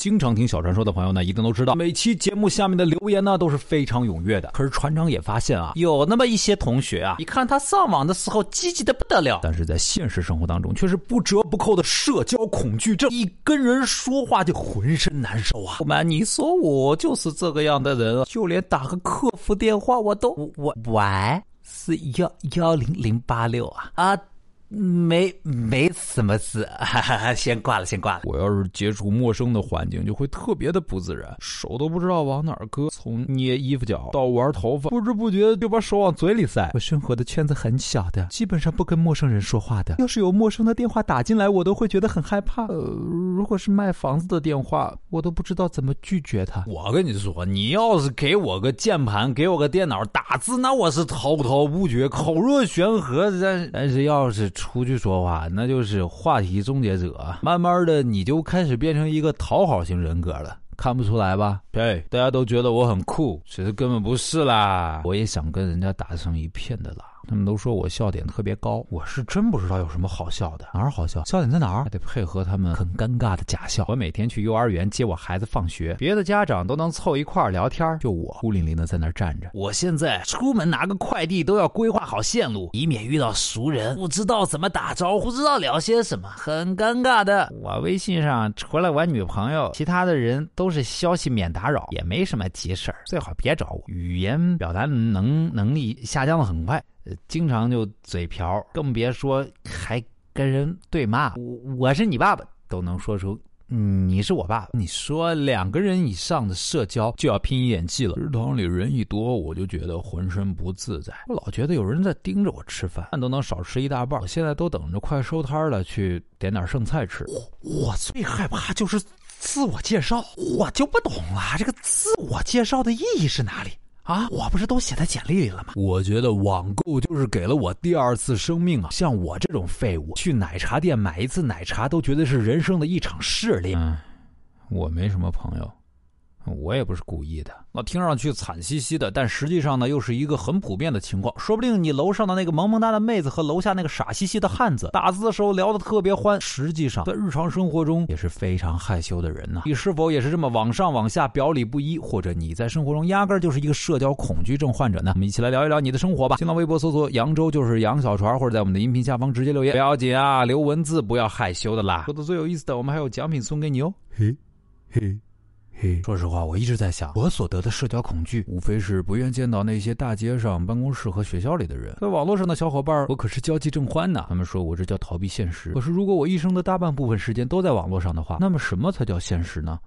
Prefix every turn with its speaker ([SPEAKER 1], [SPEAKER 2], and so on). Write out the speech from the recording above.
[SPEAKER 1] 经常听小传说的朋友呢，一定都知道，每期节目下面的留言呢都是非常踊跃的。可是船长也发现啊，有那么一些同学啊，你看他上网的时候积极的不得了，但是在现实生活当中却是不折不扣的社交恐惧症，一跟人说话就浑身难受啊。不瞒你说，我就是这个样的人，就连打个客服电话我都我喂。是幺幺零零八六啊啊，没没什么事，哈哈，先挂了，先挂了。我要是接触陌生的环境，就会特别的不自然，手都不知道往哪儿搁，从捏衣服角到玩头发，不知不觉就把手往嘴里塞。我生活的圈子很小的，基本上不跟陌生人说话的。要是有陌生的电话打进来，我都会觉得很害怕。呃，如果是卖房子的电话，我都不知道怎么拒绝他。我跟你说，你要是给我个键盘，给我个电脑打字，那我是滔滔不绝，口若悬河。但但是要是出去说话，那就是话题终结者。慢慢的，你就开始变成一个讨好型人格了，看不出来吧？对，大家都觉得我很酷，其实根本不是啦。我也想跟人家打成一片的啦。他们都说我笑点特别高，我是真不知道有什么好笑的，哪儿好笑？笑点在哪儿？还得配合他们很尴尬的假笑。我每天去幼儿园接我孩子放学，别的家长都能凑一块儿聊天，就我孤零零的在那儿站着。我现在出门拿个快递都要规划好线路，以免遇到熟人不知道怎么打招呼，不知道聊些什么，很尴尬的。我微信上除了我女朋友，其他的人都是消息免打扰，也没什么急事儿，最好别找我。语言表达能能力下降的很快。经常就嘴瓢，更别说还跟人对骂。我我是你爸爸，都能说出你是我爸爸。你说两个人以上的社交就要拼演技了。食堂里人一多，我就觉得浑身不自在。我老觉得有人在盯着我吃饭，饭都能少吃一大半。我现在都等着快收摊了，去点点剩菜吃。我最害怕就是自我介绍，我就不懂了，这个自我介绍的意义是哪里？啊，我不是都写在简历里了吗？我觉得网购就是给了我第二次生命啊！像我这种废物，去奶茶店买一次奶茶都觉得是人生的一场试炼。嗯，我没什么朋友。我也不是故意的，那听上去惨兮兮的，但实际上呢，又是一个很普遍的情况。说不定你楼上的那个萌萌哒的妹子和楼下那个傻兮兮的汉子打字的时候聊得特别欢，实际上在日常生活中也是非常害羞的人呢。你是否也是这么往上往下表里不一，或者你在生活中压根儿就是一个社交恐惧症患者呢？我们一起来聊一聊你的生活吧。新浪微博搜索“扬州就是杨小船”，或者在我们的音频下方直接留言，不要紧啊，留文字不要害羞的啦。说的最有意思的，我们还有奖品送给你哦。嘿嘿，嘿。说实话，我一直在想，我所得的社交恐惧，无非是不愿见到那些大街上、办公室和学校里的人。在网络上的小伙伴，我可是交际正欢呐。他们说我这叫逃避现实。可是如果我一生的大半部分时间都在网络上的话，那么什么才叫现实呢？